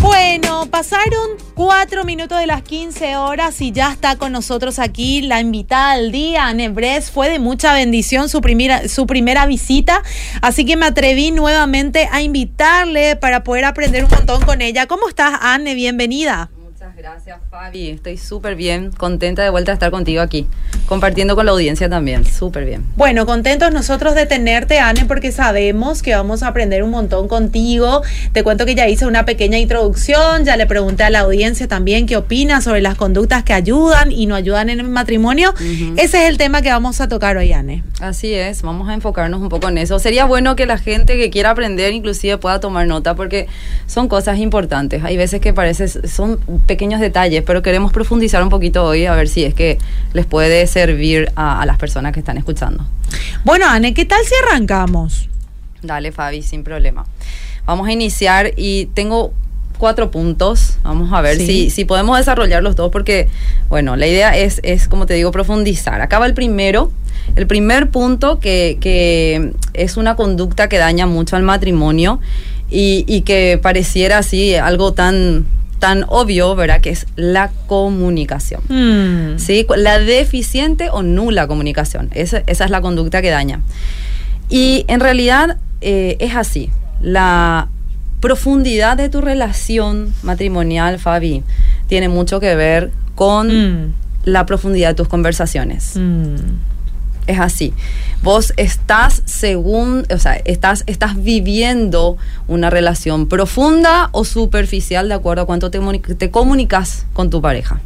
Bueno, pasaron cuatro minutos de las 15 horas y ya está con nosotros aquí la invitada del día, Anne Bres. Fue de mucha bendición su primera, su primera visita, así que me atreví nuevamente a invitarle para poder aprender un montón con ella. ¿Cómo estás, Anne? Bienvenida. Gracias, Fabi. Estoy súper bien, contenta de vuelta de estar contigo aquí, compartiendo con la audiencia también. Súper bien. Bueno, contentos nosotros de tenerte, Anne, porque sabemos que vamos a aprender un montón contigo. Te cuento que ya hice una pequeña introducción, ya le pregunté a la audiencia también qué opina sobre las conductas que ayudan y no ayudan en el matrimonio. Ese es el tema que vamos a tocar hoy, Anne. Así es, vamos a enfocarnos un poco en eso. Sería bueno que la gente que quiera aprender inclusive pueda tomar nota porque son cosas importantes. Hay veces que parece, son pequeños detalles, pero queremos profundizar un poquito hoy a ver si es que les puede servir a, a las personas que están escuchando. Bueno, Anne, ¿qué tal si arrancamos? Dale, Fabi, sin problema. Vamos a iniciar y tengo cuatro puntos. Vamos a ver Sí. si, si podemos desarrollar los dos, porque, bueno, la idea es, es, como te digo, profundizar. Acaba el primero. El primer punto que, que es una conducta que daña mucho al matrimonio y, y que pareciera así algo tan, tan obvio, ¿verdad? Que es la comunicación. Hmm. ¿sí? La deficiente o nula comunicación. Esa, esa es la conducta que daña. Y en realidad eh, es así. La profundidad de tu relación matrimonial, Fabi, tiene mucho que ver con Mm. la profundidad de tus conversaciones. Mm. Es así. Vos estás según, o sea, estás, estás viviendo una relación profunda o superficial de acuerdo a cuánto te, te comunicas con tu pareja.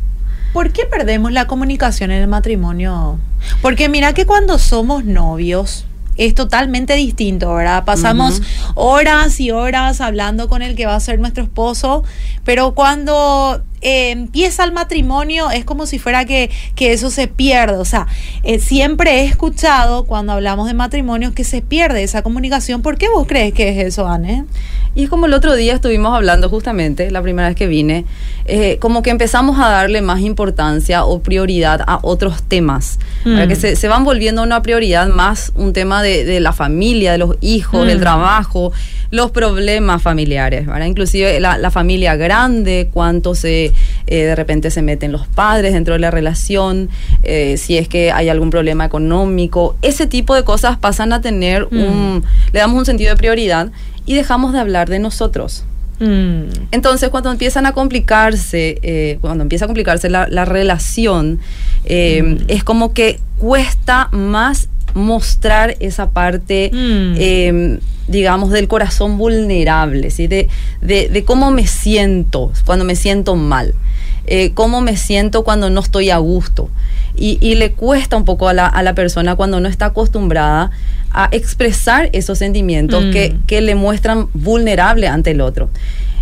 ¿Por qué perdemos la comunicación en el matrimonio? Porque mira que cuando somos novios es totalmente distinto, ¿verdad? Pasamos horas y horas hablando con el que va a ser nuestro esposo, pero cuando eh, empieza el matrimonio es como si fuera que, que eso se pierde. O sea, eh, siempre he escuchado cuando hablamos de matrimonios que se pierde esa comunicación. ¿Por qué vos crees que es eso, Anne? Y es como el otro día estuvimos hablando justamente, la primera vez que vine, eh, como que empezamos a darle más importancia o prioridad a otros temas, para Mm. que se, se van volviendo una prioridad más un tema de, de la familia, de los hijos, Mm. del trabajo, los problemas familiares, ¿verdad? Inclusive la, la familia grande, cuánto se eh, de repente se meten los padres dentro de la relación, eh, si es que hay algún problema económico, ese tipo de cosas pasan a tener Mm. un, le damos un sentido de prioridad y dejamos de hablar de nosotros. Mm. Entonces, cuando empiezan a complicarse, eh, cuando empieza a complicarse la, la relación, eh, es como que cuesta más mostrar esa parte, Mm. eh, digamos, del corazón vulnerable, ¿sí? de, de, de cómo me siento cuando me siento mal, eh, cómo me siento cuando no estoy a gusto. Y, y le cuesta un poco a la, a la persona cuando no está acostumbrada a expresar esos sentimientos Mm. que, que le muestran vulnerable ante el otro.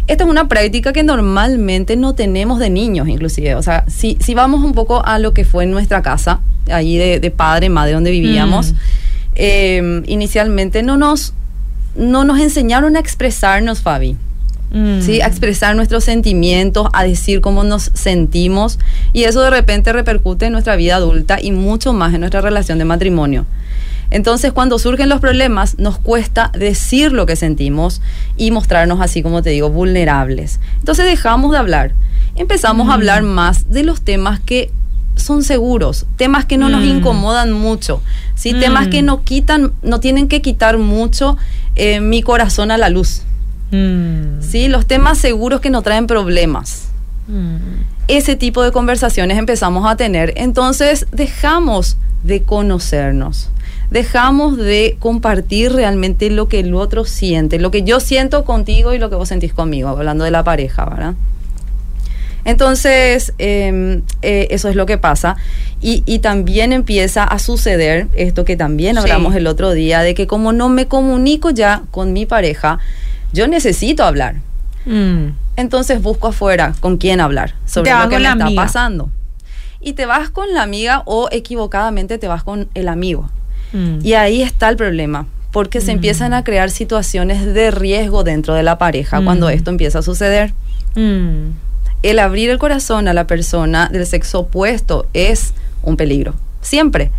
Esta es una práctica que normalmente no tenemos de niños, inclusive. O sea, si, si vamos un poco a lo que fue en nuestra casa, allí de, de padre, madre, donde vivíamos, Mm. eh, inicialmente no nos, no nos enseñaron a expresarnos, Fabi. Mm. ¿sí? A expresar nuestros sentimientos, a decir cómo nos sentimos. Y eso de repente repercute en nuestra vida adulta y mucho más en nuestra relación de matrimonio. Entonces, cuando surgen los problemas, nos cuesta decir lo que sentimos y mostrarnos así, como te digo, vulnerables. Entonces, dejamos de hablar. Empezamos a hablar más de los temas que son seguros, temas que no nos Mm. incomodan mucho, ¿sí? Mm. temas que no quitan, no tienen que quitar mucho eh, mi corazón a la luz. Mm. ¿sí? Los temas seguros que no traen problemas. Mm. Ese tipo de conversaciones empezamos a tener. Entonces dejamos de conocernos. Dejamos de compartir realmente lo que el otro siente, lo que yo siento contigo y lo que vos sentís conmigo, hablando de la pareja, ¿verdad? Entonces, eh, eh, eso es lo que pasa. Y, y también empieza a suceder esto que también Sí. hablamos el otro día, de que como no me comunico ya con mi pareja, yo necesito hablar. Mm. Entonces busco afuera con quién hablar sobre Te lo que me está amiga. pasando. Y te vas con la amiga o equivocadamente te vas con el amigo. Mm. Y ahí está el problema, porque se Mm. empiezan a crear situaciones de riesgo dentro de la pareja Mm. cuando esto empieza a suceder. Mm. El abrir el corazón a la persona del sexo opuesto es un peligro, siempre.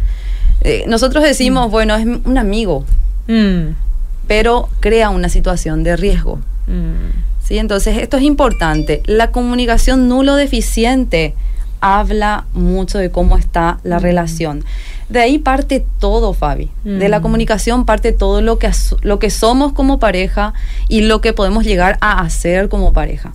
Eh, nosotros decimos, bueno, es un amigo, Mm. pero crea una situación de riesgo. ¿Sí? Entonces, esto es importante. La comunicación nulo deficiente habla mucho de cómo está la relación. De ahí parte todo, Fabi. De la comunicación parte todo lo que, lo que somos como pareja y lo que podemos llegar a hacer como pareja.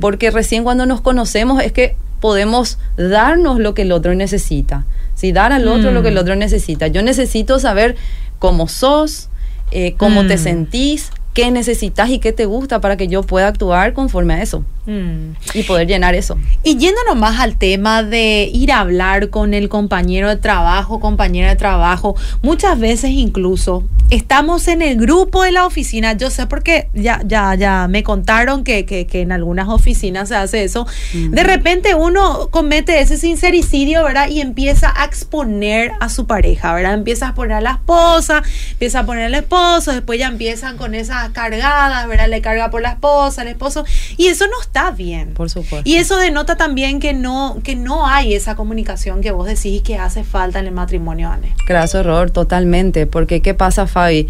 Porque recién cuando nos conocemos es que podemos darnos lo que el otro necesita. Si dar al otro lo que el otro necesita. Yo necesito saber cómo sos, eh, cómo te sentís, qué necesitas y qué te gusta para que yo pueda actuar conforme a eso. Mm. Y poder llenar eso. Y yéndonos más al tema de ir a hablar con el compañero de trabajo, compañera de trabajo, muchas veces incluso estamos en el grupo de la oficina, yo sé porque ya, ya, ya me contaron que, que, en algunas oficinas se hace eso, de repente uno comete ese sincericidio, ¿verdad? Y empieza a exponer a su pareja, ¿verdad? Empieza a poner a la esposa, empieza a poner al esposo, después ya empiezan con esas cargadas, ¿verdad? Le carga por la esposa, el esposo, y eso no está bien. Por supuesto. Y eso denota también que no, que no hay esa comunicación que vos decís que hace falta en el matrimonio, Anne. Graso error, totalmente. Porque, ¿qué pasa, Fabi?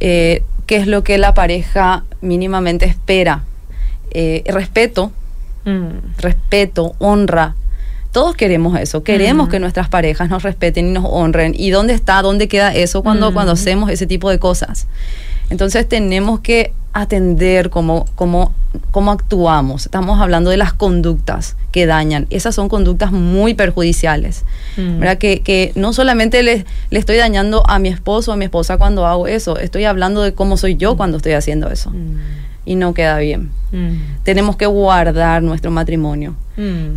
Eh, ¿Qué es lo que la pareja mínimamente espera? Eh, respeto, mm. respeto, honra. Todos queremos eso, queremos que nuestras parejas nos respeten y nos honren. ¿Y dónde está, dónde queda eso cuando, cuando hacemos ese tipo de cosas? Entonces tenemos que atender cómo, cómo, cómo actuamos. Estamos hablando de las conductas que dañan. Esas son conductas muy perjudiciales. Mm. ¿verdad? Que, que, no solamente le, le, estoy dañando a mi esposo o a mi esposa cuando hago eso, estoy hablando de cómo soy yo cuando estoy haciendo eso. Mm. Y no queda bien. Mm. Tenemos que guardar nuestro matrimonio.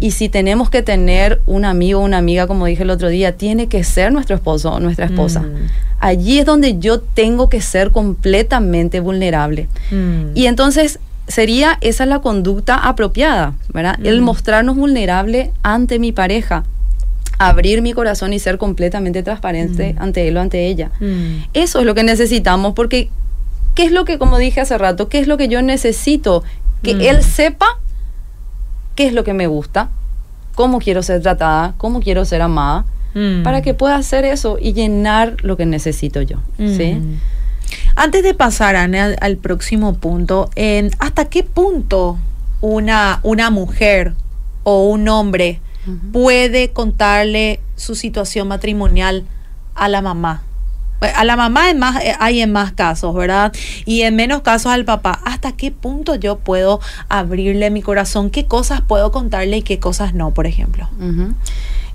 Y si tenemos que tener un amigo o una amiga, como dije el otro día, tiene que ser nuestro esposo o nuestra esposa allí es donde yo tengo que ser completamente vulnerable. Mm. Y entonces sería esa la conducta apropiada, ¿verdad? El mm. mostrarnos vulnerable ante mi pareja, abrir mi corazón y ser completamente transparente mm. ante él o ante ella. Eso es lo que necesitamos porque ¿qué es lo que, como dije hace rato, qué es lo que yo necesito? Que él sepa qué es lo que me gusta, cómo quiero ser tratada, cómo quiero ser amada Mm. para que pueda hacer eso y llenar lo que necesito yo. ¿sí? Mm. Antes de pasar al, próximo punto, ¿hasta qué punto una, una mujer o un hombre puede contarle su situación matrimonial a la mamá? A la mamá en más, eh, hay en más casos, ¿verdad? Y en menos casos al papá. ¿Hasta qué punto yo puedo abrirle mi corazón? ¿Qué cosas puedo contarle y qué cosas no, por ejemplo?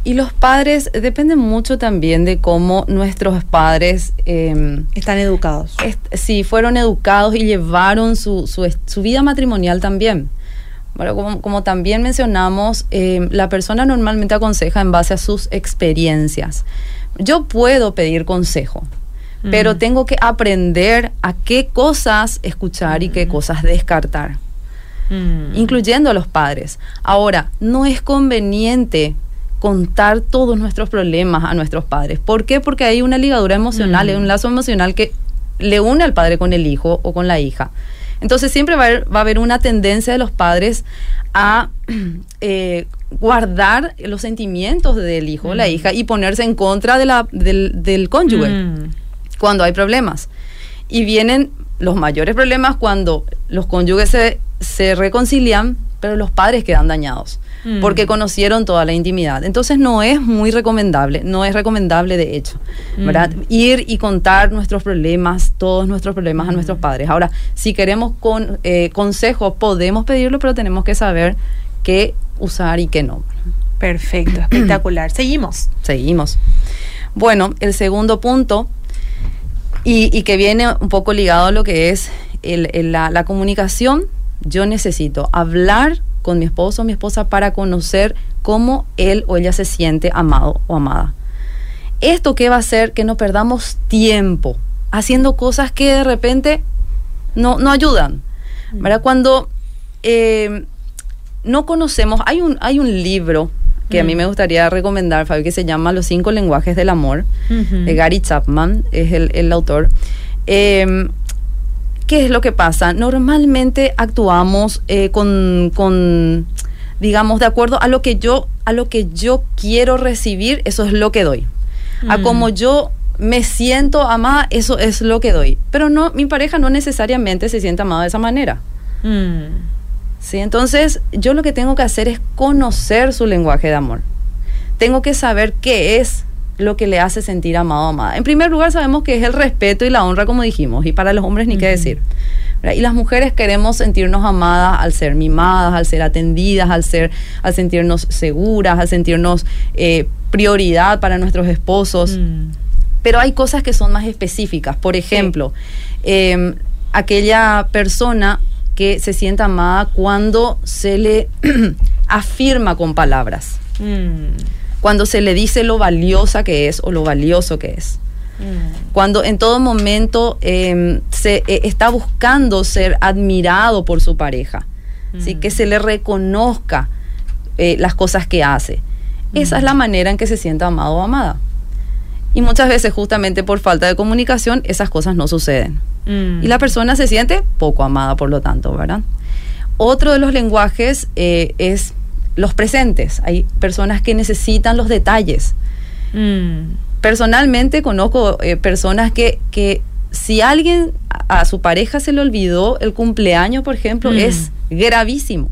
Y los padres dependen mucho también de cómo nuestros padres... Em, Están educados. sí, fueron educados y llevaron su, su, vida matrimonial también. Bueno, como, como también mencionamos, em, la persona normalmente aconseja en base a sus experiencias. Yo puedo pedir consejo, pero tengo que aprender a qué cosas escuchar y qué cosas descartar, incluyendo a los padres. Ahora, no es conveniente contar todos nuestros problemas a nuestros padres. ¿Por qué? Porque hay una ligadura emocional, hay un mm. lazo emocional que le une al padre con el hijo o con la hija. Entonces siempre va a haber, una tendencia de los padres a eh, guardar los sentimientos del hijo o la mm. hija y ponerse en contra de la, del, cónyuge mm. cuando hay problemas. Y vienen los mayores problemas cuando los cónyuges se, se reconcilian, pero los padres quedan dañados. Mm. porque conocieron toda la intimidad. Entonces no es muy recomendable, no es recomendable de hecho, ¿verdad? Mm. Ir y contar nuestros problemas, todos nuestros problemas a nuestros mm. padres. Ahora, si queremos con eh, consejo, podemos pedirlo, pero tenemos que saber qué usar y qué no. Perfecto, espectacular. Seguimos. Seguimos. Bueno, el segundo punto, y, que viene un poco ligado a lo que es la, la comunicación, yo necesito hablar con mi esposo o mi esposa para conocer cómo él o ella se siente amado o amada. ¿Esto qué va a hacer? Que no perdamos tiempo haciendo cosas que de repente no, no ayudan. Mm. ¿verdad? Cuando eh, no conocemos, hay un, hay un libro que a mí mm. me gustaría recomendar, Fabi, que se llama Los cinco lenguajes del amor, de Gary Chapman, es el, el autor. Eh, ¿Qué es lo que pasa? Normalmente actuamos eh, con, digamos, de acuerdo a lo que yo, a lo que yo quiero recibir, eso es lo que doy. A mm. como yo me siento amada, eso es lo que doy. Pero no, mi pareja no necesariamente se siente amada de esa manera. Mm. ¿Sí? Entonces, yo lo que tengo que hacer es conocer su lenguaje de amor. Tengo que saber qué es lo que le hace sentir amado o amada. En primer lugar, sabemos que es el respeto y la honra, como dijimos, y para los hombres ni qué decir. ¿verdad? Y las mujeres queremos sentirnos amadas al ser mimadas, al ser atendidas, al, ser, al sentirnos seguras, al sentirnos eh, prioridad para nuestros esposos. Mm. Pero hay cosas que son más específicas. Por ejemplo, eh, aquella persona que se sienta amada cuando se le afirma con palabras, Mm. Cuando se le dice lo valiosa que es o lo valioso que es, Mm. cuando en todo momento eh, se eh, está buscando ser admirado por su pareja, ¿sí? Mm. que se le reconozca eh, las cosas que hace. Esa es la manera en que se sienta amado o amada. Y muchas veces justamente por falta de comunicación esas cosas no suceden. Mm. Y la persona se siente poco amada, por lo tanto, ¿verdad? Otro de los lenguajes eh, es los presentes. Hay personas que necesitan los detalles. Mm. Personalmente conozco eh, personas que, que si alguien a, a su pareja se le olvidó el cumpleaños, por ejemplo, Mm. es gravísimo.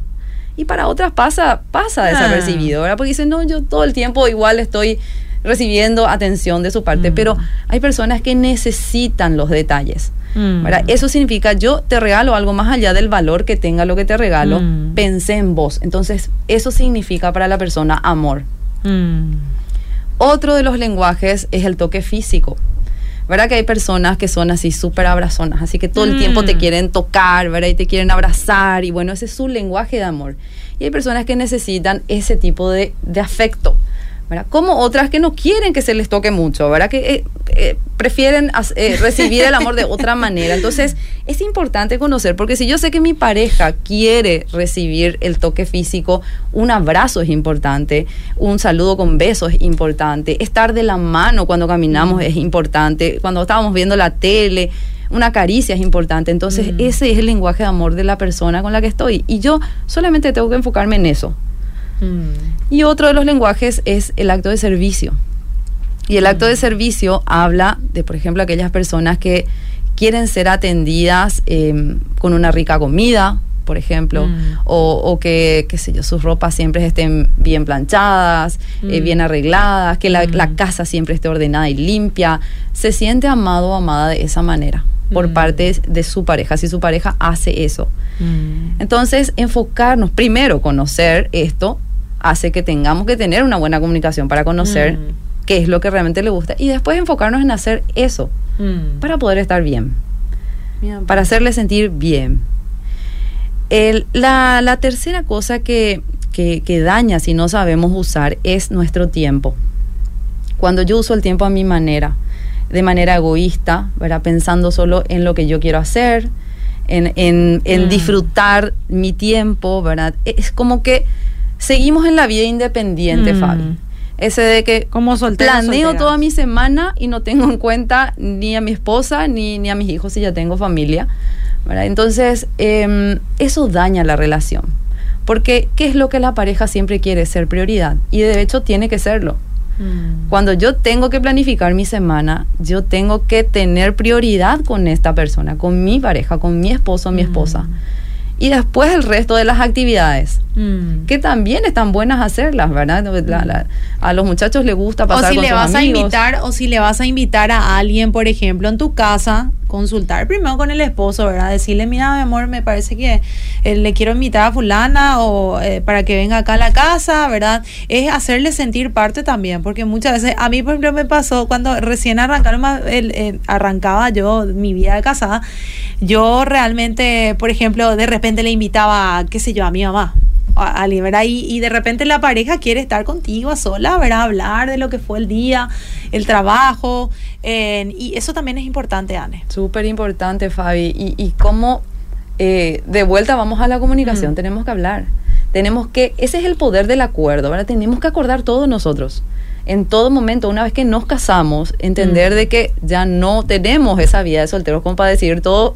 Y para otras pasa, pasa Ah. desapercibido, ¿verdad? Porque dicen, no, yo todo el tiempo igual estoy recibiendo atención de su parte, Mm. pero hay personas que necesitan los detalles. Mm. Eso significa yo te regalo algo más allá del valor que tenga lo que te regalo, Mm. pensé en vos. Entonces, eso significa para la persona amor. Mm. Otro de los lenguajes es el toque físico. ¿Verdad que hay personas que son así súper abrazonas, así que todo el Mm. tiempo te quieren tocar, ¿verdad? Y te quieren abrazar, y bueno, ese es su lenguaje de amor. Y hay personas que necesitan ese tipo de, de afecto, ¿verdad? Como otras que no quieren que se les toque mucho, ¿verdad? Que eh, eh, prefieren eh, recibir el amor de otra manera. Entonces, es importante conocer, porque si yo sé que mi pareja quiere recibir el toque físico, un abrazo es importante, un saludo con besos es importante, estar de la mano cuando caminamos es importante, cuando estábamos viendo la tele, una caricia es importante. Entonces, Mm. ese es el lenguaje de amor de la persona con la que estoy. Y yo solamente tengo que enfocarme en eso. Mm. Y otro de los lenguajes es el acto de servicio. Y el acto de servicio habla de, por ejemplo, aquellas personas que quieren ser atendidas eh, con una rica comida, por ejemplo, Mm. o, o que, qué sé yo, sus ropas siempre estén bien planchadas, eh, Mm. bien arregladas, que la, Mm. la casa siempre esté ordenada y limpia. Se siente amado o amada de esa manera por Mm. parte de su pareja, si su pareja hace eso. Mm. Entonces, enfocarnos, primero, conocer esto hace que tengamos que tener una buena comunicación para conocer Mm. qué es lo que realmente le gusta y después enfocarnos en hacer eso Mm. para poder estar bien, Bien. para hacerle sentir bien. El- la, la tercera cosa que, que- que daña si no sabemos usar es nuestro tiempo. Cuando yo uso el tiempo a mi manera, de manera egoísta, ¿verdad? pensando solo en lo que yo quiero hacer, en, en- en Mm. disfrutar mi tiempo, ¿verdad? Es como que seguimos en la vida independiente, Mm. Fabi. Ese de que Como soltero. planeo soltera. toda mi semana y no tengo en cuenta ni a mi esposa ni, ni a mis hijos si ya tengo familia. ¿verdad? Entonces, em, eso daña la relación. Porque, ¿qué es lo que la pareja siempre quiere? Ser prioridad. Y de hecho tiene que serlo. Mm. Cuando yo tengo que planificar mi semana, yo tengo que tener prioridad con esta persona, con mi pareja, con mi esposo mi esposa. Mm. Y después el resto de las actividades, Mm. que también están buenas hacerlas, ¿verdad? La- la- a los muchachos les gusta O pasar si con le sus vas a invitar, o si le vas a invitar a alguien, por ejemplo, en tu casa, consultar primero con el esposo, ¿verdad? Decirle, mira, mi amor, me parece que eh, le quiero invitar a fulana o eh, para que venga acá a la casa, ¿verdad? Es hacerle sentir parte también, porque muchas veces, a mí, por ejemplo, me pasó cuando recién arrancaron, el- eh, arrancaba yo mi vida de casada, yo realmente, por ejemplo, de repente le invitaba, qué sé yo, a mi mamá a ¿verdad? Y, y de repente la pareja quiere estar contigo a sola, ¿verdad? Hablar de lo que fue el día, el trabajo, eh, y eso también es importante, Anne. Súper importante, Fabi. Y, y cómo, eh, de vuelta vamos a la comunicación, Mm. tenemos que hablar. Tenemos que, ese es el poder del acuerdo, ¿verdad? Tenemos que acordar todos nosotros. En todo momento, una vez que nos casamos, entender Mm. de que ya no tenemos esa vida de solteros como para decidir todo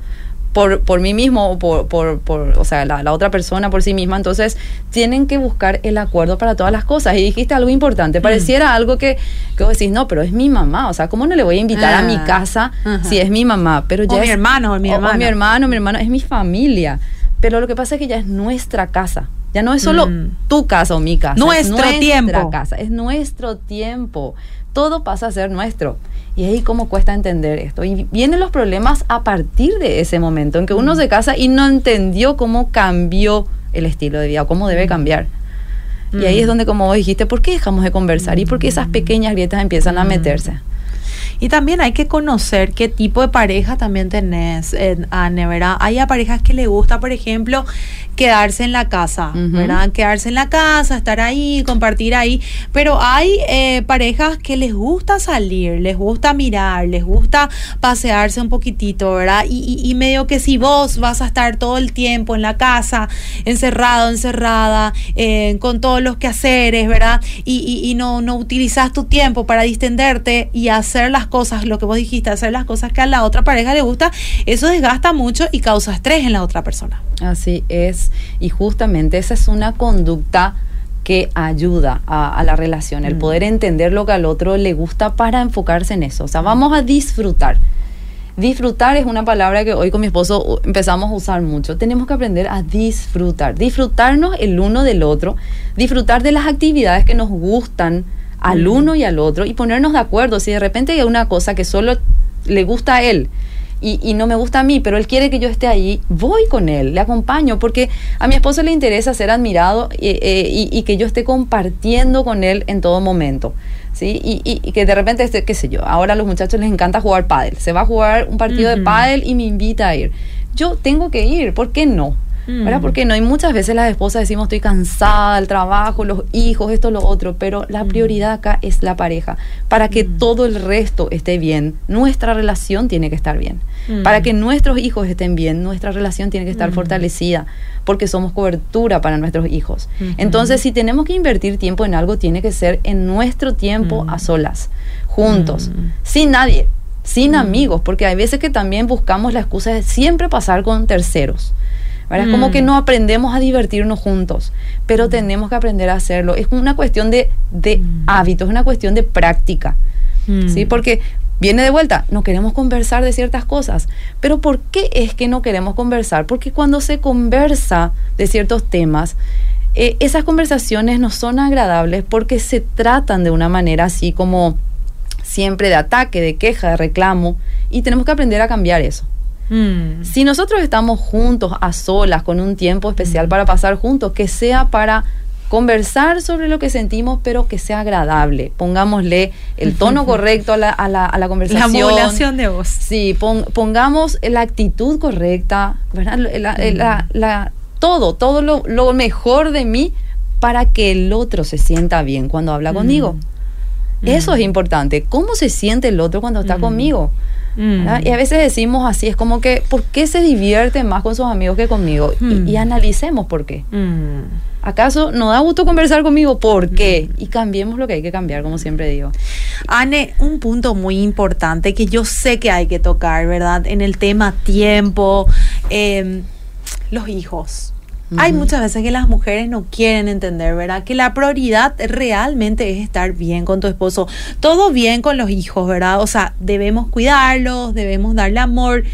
por, por mí mismo o por, por, por o sea, la, la, otra persona por sí misma. Entonces, tienen que buscar el acuerdo para todas las cosas. Y dijiste algo importante. Mm. Pareciera algo que, que vos decís, no, pero es mi mamá. O sea, ¿cómo no le voy a invitar a mi ah, casa si es mi mamá? Pero ya o es, mi hermano, o mi hermano. O, mi hermano, mi hermano, es mi familia. Pero lo que pasa es que ya es nuestra casa. Ya no es solo mm. tu casa o mi casa. Nuestro es nuestra tiempo. casa, es nuestro tiempo. Todo pasa a ser nuestro. Y ahí cómo cuesta entender esto. Y vienen los problemas a partir de ese momento en que uno mm. se casa y no entendió cómo cambió el estilo de vida, o cómo debe mm. cambiar. Y ahí es donde, como vos dijiste, ¿por qué dejamos de conversar? ¿Y por qué esas pequeñas grietas empiezan a meterse? Y también hay que conocer qué tipo de pareja también tenés, en Anne, ¿verdad? Hay a parejas que le gusta, por ejemplo, quedarse en la casa, ¿verdad? Quedarse en la casa, estar ahí, compartir ahí. Pero hay eh, parejas que les gusta salir, les gusta mirar, les gusta pasearse un poquitito, ¿verdad? Y, y, medio que si vos vas a estar todo el tiempo en la casa, encerrado, encerrada, eh, con todos los quehaceres, ¿verdad? Y, y, no, no utilizas tu tiempo para distenderte y hacer las cosas, lo que vos dijiste, hacer las cosas que a la otra pareja le gusta, eso desgasta mucho y causa estrés en la otra persona. Así es, y justamente esa es una conducta que ayuda a, la relación, el mm. poder entender lo que al otro le gusta para enfocarse en eso. O sea, vamos a disfrutar. Disfrutar es una palabra que hoy con mi esposo empezamos a usar mucho. Tenemos que aprender a disfrutar, disfrutarnos el uno del otro, disfrutar de las actividades que nos gustan, al uno y al otro y ponernos de acuerdo. Si de repente hay una cosa que solo le gusta a él y, no me gusta a mí, pero él quiere que yo esté ahí, voy con él, le acompaño, porque a mi esposo le interesa ser admirado eh, eh, y, que yo esté compartiendo con él en todo momento. ¿Sí? Y, que de repente, este, qué sé yo, ahora a los muchachos les encanta jugar pádel. Se va a jugar un partido de pádel y me invita a ir. Yo tengo que ir, ¿por qué no? ¿Verdad? Mm. Porque no hay muchas veces las esposas decimos estoy cansada, el trabajo, los hijos, esto, lo otro, pero la mm. prioridad acá es la pareja. Para que mm. todo el resto esté bien, nuestra relación tiene que estar bien. Para que nuestros hijos estén bien, nuestra relación tiene que estar fortalecida, porque somos cobertura para nuestros hijos. Entonces, si tenemos que invertir tiempo en algo, tiene que ser en nuestro tiempo a solas, juntos, sin nadie sin amigos, porque hay veces que también buscamos la excusa de siempre pasar con terceros. Es como que mm. no aprendemos a divertirnos juntos, pero mm. tenemos que aprender a hacerlo. Es una cuestión de, de mm. hábitos, es una cuestión de práctica, ¿sí? Porque viene de vuelta, no queremos conversar de ciertas cosas. Pero ¿por qué es que no queremos conversar? Porque cuando se conversa de ciertos temas, eh, esas conversaciones no son agradables porque se tratan de una manera así como siempre de ataque, de queja, de reclamo, y tenemos que aprender a cambiar eso. Mm. Si nosotros estamos juntos, a solas, con un tiempo especial mm. para pasar juntos, que sea para conversar sobre lo que sentimos, pero que sea agradable. Pongámosle el tono correcto a la, a la, a la conversación. La modulación de voz. Sí, pongamos la actitud correcta, ¿verdad? La, la, todo, todo lo, lo, mejor de mí para que el otro se sienta bien cuando habla mm. conmigo. Eso es importante. ¿Cómo se siente el otro cuando está conmigo? Mm. Y a veces decimos así, es como que, ¿por qué se divierte más con sus amigos que conmigo? Y, mm. analicemos por qué. Mm. ¿Acaso no da gusto conversar conmigo? ¿Por qué? Y cambiemos lo que hay que cambiar, como siempre digo. Anne, un punto muy importante que yo sé que hay que tocar, ¿verdad? En el tema tiempo, em, los hijos. Hay muchas veces que las mujeres no quieren entender, ¿verdad? Que la prioridad realmente es estar bien con tu esposo. Todo bien con los hijos, ¿verdad? O sea, debemos cuidarlos, debemos darle amor,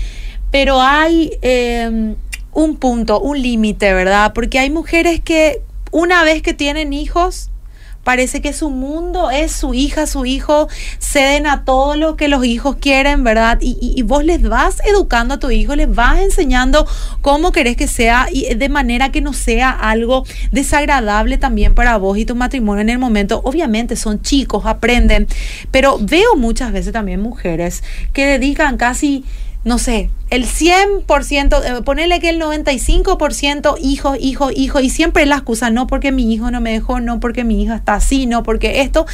pero hay em, un punto, un límite, ¿verdad? Porque hay mujeres que una vez que tienen hijos, parece que su mundo es su hija, su hijo, ceden a todo lo que los hijos quieren, ¿verdad? Y, vos les vas educando a tu hijo, les vas enseñando cómo querés que sea y de manera que no sea algo desagradable también para vos y tu matrimonio en el momento. Obviamente son chicos, aprenden, pero veo muchas veces también mujeres que dedican casi no sé, el 100%, eh, ponerle que el 95% hijo, hijo, hijo, y siempre la excusa, no porque mi hijo no me dejó, no porque mi hija está así, no porque esto.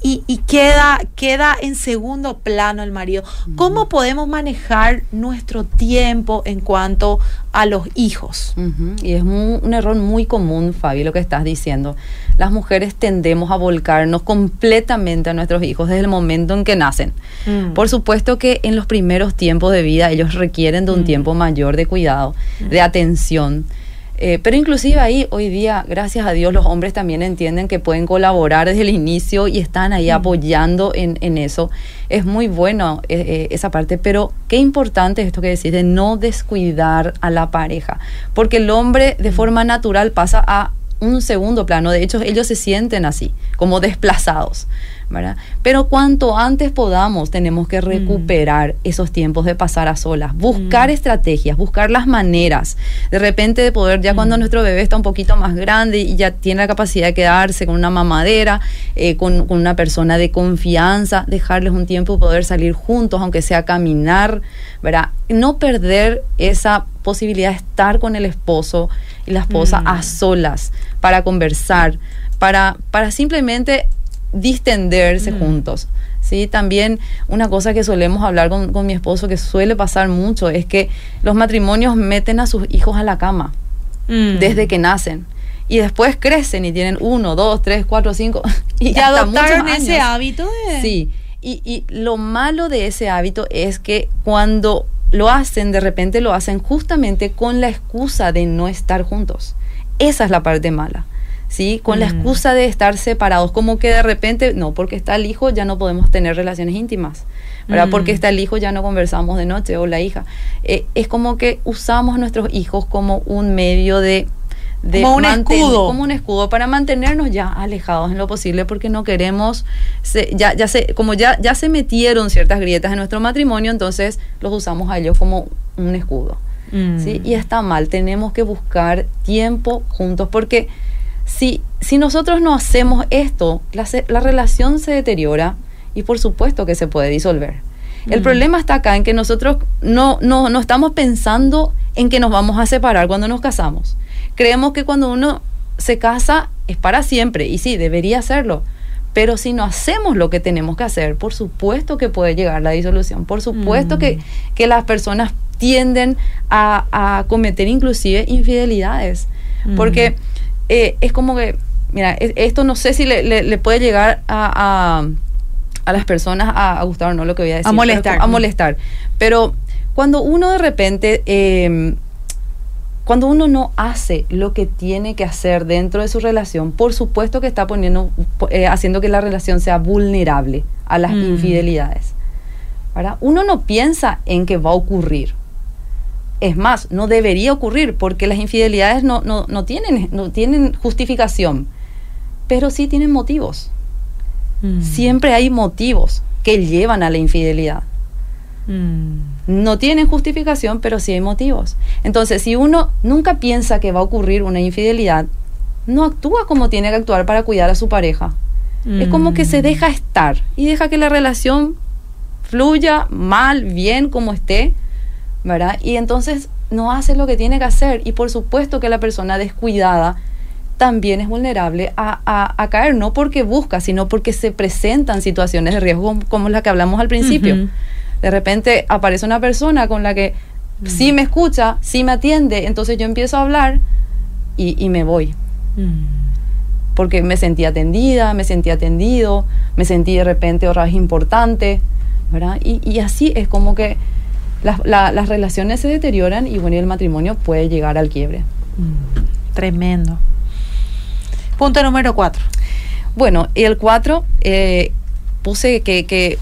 Y, queda, queda en segundo plano el marido. ¿Cómo podemos manejar nuestro tiempo en cuanto a los hijos? Y es un error muy común, Fabi, lo que estás diciendo. Las mujeres tendemos a volcarnos completamente a nuestros hijos desde el momento en que nacen. Mm. Por supuesto que en los primeros tiempos de vida ellos requieren de un mm. tiempo mayor de cuidado, de atención eh, pero inclusive ahí hoy día, gracias a Dios, los hombres también entienden que pueden colaborar desde el inicio y están ahí apoyando en, en, eso. Es muy bueno eh, eh, esa parte, pero qué importante es esto que decís de no descuidar a la pareja, porque el hombre de forma natural pasa a un segundo plano, de hecho ellos se sienten así, como desplazados. Pero cuanto antes podamos, tenemos que mm. recuperar esos tiempos de pasar a solas, buscar mm. estrategias, buscar las maneras, de repente de poder, ya cuando mm. nuestro bebé está un poquito más grande y ya tiene la capacidad de quedarse con una mamadera, eh, con, una persona de confianza, dejarles un tiempo y poder salir juntos, aunque sea caminar, ¿verdad? No perder esa posibilidad de estar con el esposo y la esposa a solas para conversar, para, para simplemente distenderse mm. juntos. ¿sí? También una cosa que solemos hablar con, mi esposo, que suele pasar mucho, es que los matrimonios meten a sus hijos a la cama mm. desde que nacen. Y después crecen y tienen uno, dos, tres, cuatro, cinco. Y ya adoptaron ese hábito de... Sí. Y, y lo malo de ese hábito es que cuando lo hacen, de repente lo hacen justamente con la excusa de no estar juntos. Esa es la parte mala. ¿Sí? Con la mm. excusa de estar separados, como que de repente, no, porque está el hijo ya no podemos tener relaciones íntimas, ¿verdad? Mm. Porque está el hijo ya no conversamos de noche o la hija. Eh, es como que usamos a nuestros hijos como un medio de... de como un escudo. Como un escudo para mantenernos ya alejados en lo posible porque no queremos, ya, ya se, como ya, ya se metieron ciertas grietas en nuestro matrimonio, entonces los usamos a ellos como un escudo. Mm. ¿sí? Y está mal, tenemos que buscar tiempo juntos porque si, si nosotros no hacemos esto, la, la, relación se deteriora y por supuesto que se puede disolver. El problema está acá en que nosotros no, no, no estamos pensando en que nos vamos a separar cuando nos casamos. Creemos que cuando uno se casa es para siempre y sí, debería hacerlo. Pero si no hacemos lo que tenemos que hacer, por supuesto que puede llegar la disolución, por supuesto que, que, las personas tienden a, a cometer inclusive infidelidades. Mm. Porque eh, es como que, mira, esto no sé si le, puede llegar a, a, las personas a, gustar o no lo que voy a decir. A molestar. a molestar. Pero cuando uno de repente, em, cuando uno no hace lo que tiene que hacer dentro de su relación, por supuesto que está poniendo, eh, haciendo que la relación sea vulnerable a las mm. infidelidades. Uno no piensa en que va a ocurrir. Es más, no debería ocurrir porque las infidelidades no, no, tienen, no tienen justificación, pero sí tienen motivos. Mm. Siempre hay motivos que llevan a la infidelidad. Mm. No tienen justificación, pero sí hay motivos. Entonces, si uno nunca piensa que va a ocurrir una infidelidad, no actúa como tiene que actuar para cuidar a su pareja. Es como que se mm. deja estar y deja que la relación fluya mal, bien, como esté, ¿verdad? Y entonces no hace lo que tiene que hacer y por supuesto que la persona descuidada también es vulnerable a, caer, no porque busca, sino porque se presentan situaciones de riesgo como, la que hablamos al principio. De repente aparece una persona con la que sí me escucha, sí me atiende, entonces yo empiezo a hablar y, me voy. Porque me sentí atendida, me sentí atendido, me sentí de repente otra vez importante, ¿verdad? Y, y así es como que las, relaciones se deterioran y bueno, el matrimonio puede llegar al quiebre. Mm, tremendo. Punto número cuatro. Bueno, el cuatro, eh, puse que,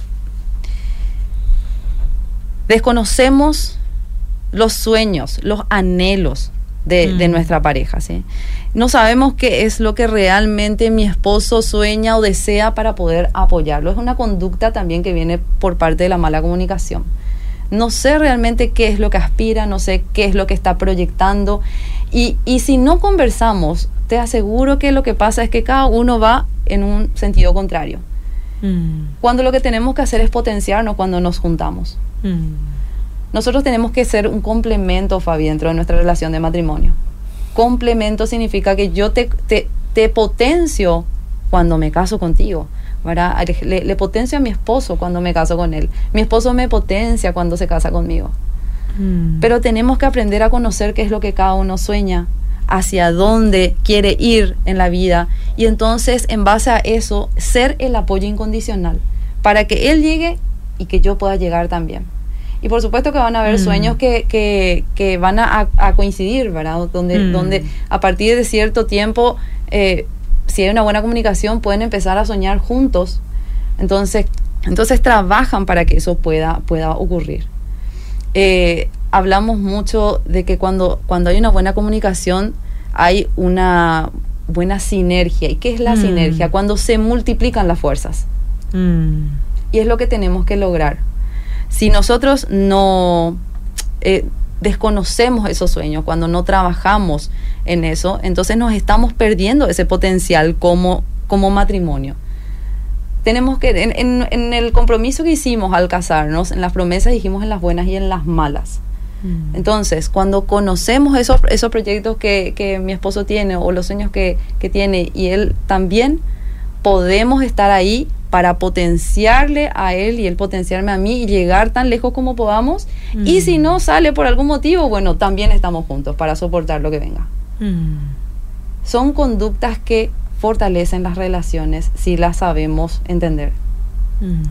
desconocemos los sueños, los anhelos de, de, mm. nuestra pareja. ¿sí? No sabemos qué es lo que realmente mi esposo sueña o desea para poder apoyarlo. Es una conducta también que viene por parte de la mala comunicación no sé realmente qué es lo que aspira, no sé qué es lo que está proyectando. Y, si no conversamos, te aseguro que lo que pasa es que cada uno va en un sentido contrario. Mm. Cuando lo que tenemos que hacer es potenciarnos cuando nos juntamos. Mm. Nosotros tenemos que ser un complemento, Fabi, dentro de nuestra relación de matrimonio. Complemento significa que yo te, te, te potencio cuando me caso contigo. ¿Verdad? Le, le potencio a mi esposo cuando me caso con él. Mi esposo me potencia cuando se casa conmigo. Mm. Pero tenemos que aprender a conocer qué es lo que cada uno sueña, hacia dónde quiere ir en la vida y entonces en base a eso ser el apoyo incondicional para que él llegue y que yo pueda llegar también. Y por supuesto que van a haber mm. sueños que, que, que van a, a, coincidir, ¿verdad? Donde, mm. donde a partir de cierto tiempo, eh, si hay una buena comunicación, pueden empezar a soñar juntos. Entonces, entonces trabajan para que eso pueda, pueda ocurrir. Eh, hablamos mucho de que cuando, cuando hay una buena comunicación hay una buena sinergia. ¿Y qué es la mm. sinergia? Cuando se multiplican las fuerzas. Mm. Y es lo que tenemos que lograr. Si nosotros no eh, desconocemos esos sueños, cuando no trabajamos en eso, entonces nos estamos perdiendo ese potencial como, como matrimonio tenemos que, en, el compromiso que hicimos al casarnos, en las promesas dijimos en las buenas y en las malas. Mm. Entonces, cuando conocemos esos, esos proyectos que, que, mi esposo tiene o los sueños que, que tiene y él también, podemos estar ahí para potenciarle a él y él potenciarme a mí y llegar tan lejos como podamos. Y mm. si no sale por algún motivo, bueno, también estamos juntos para soportar lo que venga. Mm. Son conductas que fortalecen las relaciones si las sabemos entender. Mm.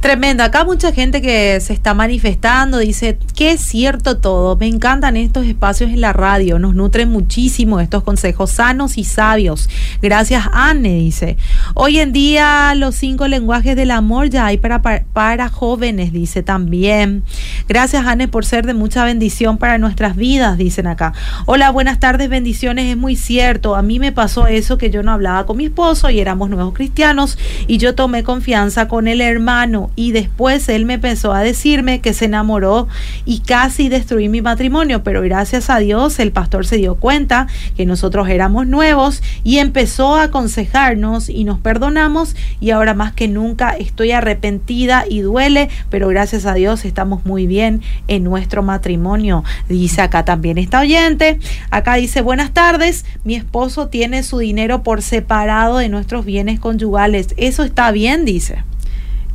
Tremendo. Acá mucha gente que se está manifestando dice que es cierto todo. Me encantan estos espacios en la radio. Nos nutren muchísimo estos consejos sanos y sabios. Gracias, Anne, dice. Hoy en día los cinco lenguajes del amor ya hay para, para, jóvenes, dice también. Gracias, Anne, por ser de mucha bendición para nuestras vidas, dicen acá. Hola, buenas tardes, bendiciones. Es muy cierto. A mí me pasó eso que yo no hablaba con mi esposo y éramos nuevos cristianos y yo tomé confianza con el hermano y después él me empezó a decirme que se enamoró y casi destruí mi matrimonio, pero gracias a Dios el pastor se dio cuenta que nosotros éramos nuevos y empezó a aconsejarnos y nos perdonamos y ahora más que nunca estoy arrepentida y duele, pero gracias a Dios estamos muy bien en nuestro matrimonio. Dice acá también esta oyente, acá dice buenas tardes, mi esposo tiene su dinero por separado de nuestros bienes conyugales, eso está bien, dice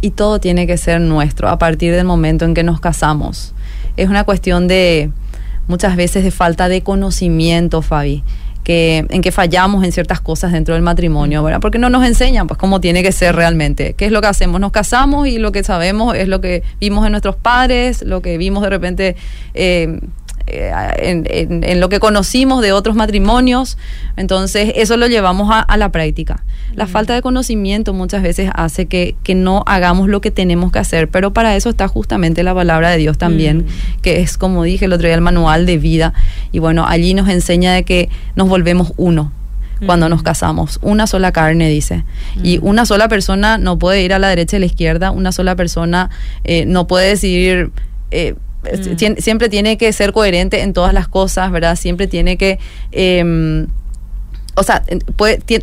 y todo tiene que ser nuestro a partir del momento en que nos casamos. Es una cuestión de muchas veces de falta de conocimiento, Fabi. Que, en que fallamos en ciertas cosas dentro del matrimonio, ¿verdad? Porque no nos enseñan pues cómo tiene que ser realmente. ¿Qué es lo que hacemos? Nos casamos y lo que sabemos es lo que vimos en nuestros padres, lo que vimos de repente eh, eh, en, lo que conocimos de otros matrimonios. Entonces, eso lo llevamos a, la práctica. La falta de conocimiento muchas veces hace que, no hagamos lo que tenemos que hacer, pero para eso está justamente la palabra de Dios también, que es, como dije el otro día, el manual de vida. Y bueno, allí nos enseña de que nos volvemos uno cuando nos casamos. Una sola carne, dice. Y una sola persona no puede ir a la derecha y a la izquierda, una sola persona eh, no puede decidir... Eh, Mm. siempre tiene que ser coherente en todas las cosas, ¿verdad? Siempre tiene que... Em, o sea,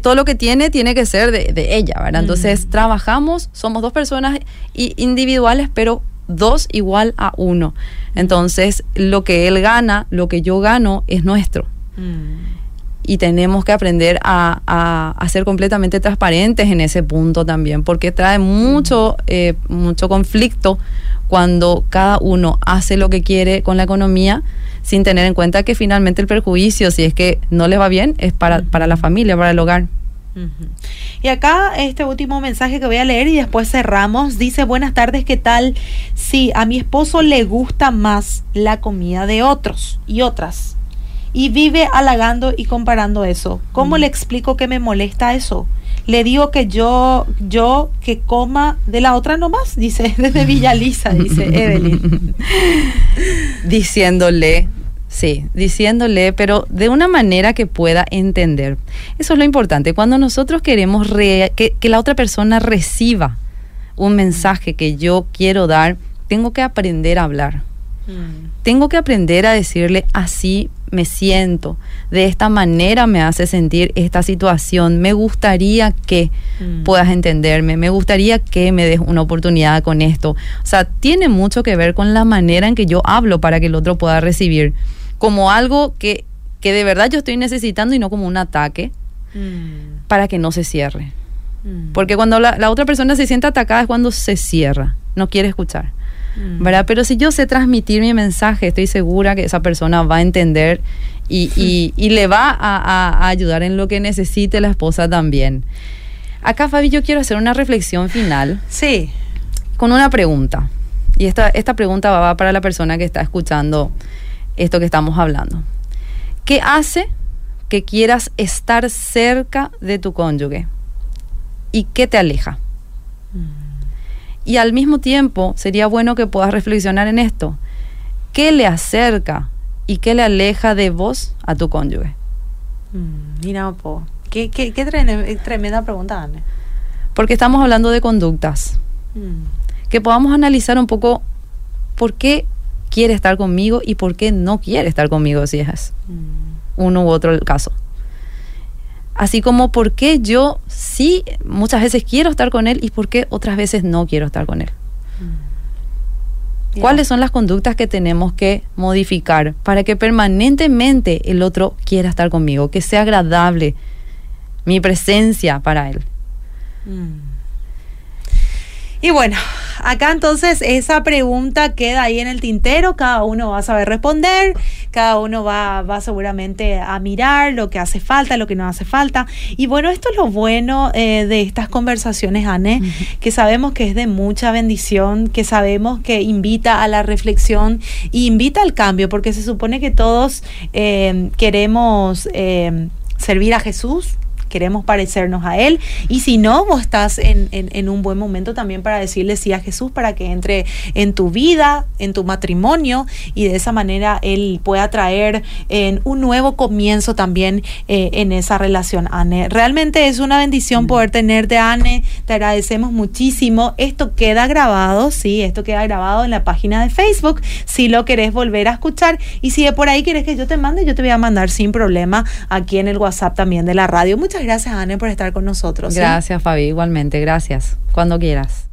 todo lo que tiene tiene que ser de, ella, ¿verdad? Entonces, mm. trabajamos, somos dos personas individuales, pero dos igual a uno. Entonces, lo que él gana, lo que yo gano, es nuestro. Mm. Y tenemos que aprender a, a, ser completamente transparentes en ese punto también, porque trae mucho, eh, mucho conflicto cuando cada uno hace lo que quiere con la economía sin tener en cuenta que finalmente el perjuicio, si es que no le va bien, es para, para la familia, para el hogar. Y acá este último mensaje que voy a leer y después cerramos. Dice, buenas tardes, ¿qué tal? Sí, a mi esposo le gusta más la comida de otros y otras. Y vive halagando y comparando eso. ¿Cómo le explico que me molesta eso? le digo que yo, yo que coma de la otra nomás, dice desde Villaliza, dice Evelyn. Diciéndole, sí, diciéndole, pero de una manera que pueda entender. Eso es lo importante. Cuando nosotros queremos que, que la otra persona reciba un mensaje que yo quiero dar, tengo que aprender a hablar. Mm. Tengo que aprender a decirle así me siento, de esta manera me hace sentir esta situación, me gustaría que mm. puedas entenderme, me gustaría que me des una oportunidad con esto. O sea, tiene mucho que ver con la manera en que yo hablo para que el otro pueda recibir, como algo que, que de verdad yo estoy necesitando y no como un ataque mm. para que no se cierre. Mm. Porque cuando la, la, otra persona se siente atacada es cuando se cierra, no quiere escuchar. Mm. ¿Verdad? Pero si yo sé transmitir mi mensaje, estoy segura que esa persona va a entender y, y, y le va a, a, ayudar en lo que necesite la esposa también. Acá, Fabi, yo quiero hacer una reflexión final. Sí. Con una pregunta. Y esta, esta pregunta va para la persona que está escuchando esto que estamos hablando. ¿Qué hace que quieras estar cerca de tu cónyuge? ¿Y qué te aleja? Mm. Y al mismo tiempo sería bueno que puedas reflexionar en esto. ¿Qué le acerca y qué le aleja de vos a tu cónyuge? Mm, mira, po. Qué, qué, qué tremenda pregunta, Anne. Porque estamos hablando de conductas. Mm. Que podamos analizar un poco por qué quiere estar conmigo y por qué no quiere estar conmigo si es mm. uno u otro caso. Así como por qué yo sí muchas veces quiero estar con él y por qué otras veces no quiero estar con él. Mm. ¿Cuáles son las conductas que tenemos que modificar para que permanentemente el otro quiera estar conmigo, que sea agradable mi presencia para él? Mm. Y bueno, acá entonces esa pregunta queda ahí en el tintero, cada uno va a saber responder, cada uno va, va seguramente a mirar lo que hace falta, lo que no hace falta. Y bueno, esto es lo bueno eh, de estas conversaciones, Anne, que sabemos que es de mucha bendición, que sabemos que invita a la reflexión y invita al cambio, porque se supone que todos eh, queremos eh, servir a Jesús, queremos parecernos a Él. Y si no, vos estás en, en, un buen momento también para decirle sí a Jesús para que entre en tu vida, en tu matrimonio y de esa manera Él pueda traer en un nuevo comienzo también eh, en esa relación, Anne. Realmente es una bendición poder tenerte, Anne. Te agradecemos muchísimo. Esto queda grabado, sí, esto queda grabado en la página de Facebook. Si lo querés volver a escuchar y si de por ahí quieres que yo te mande, yo te voy a mandar sin problema aquí en el WhatsApp también de la radio. Muchas gracias, Anne, por estar con nosotros. Gracias, Fabi, igualmente. Gracias. Cuando quieras.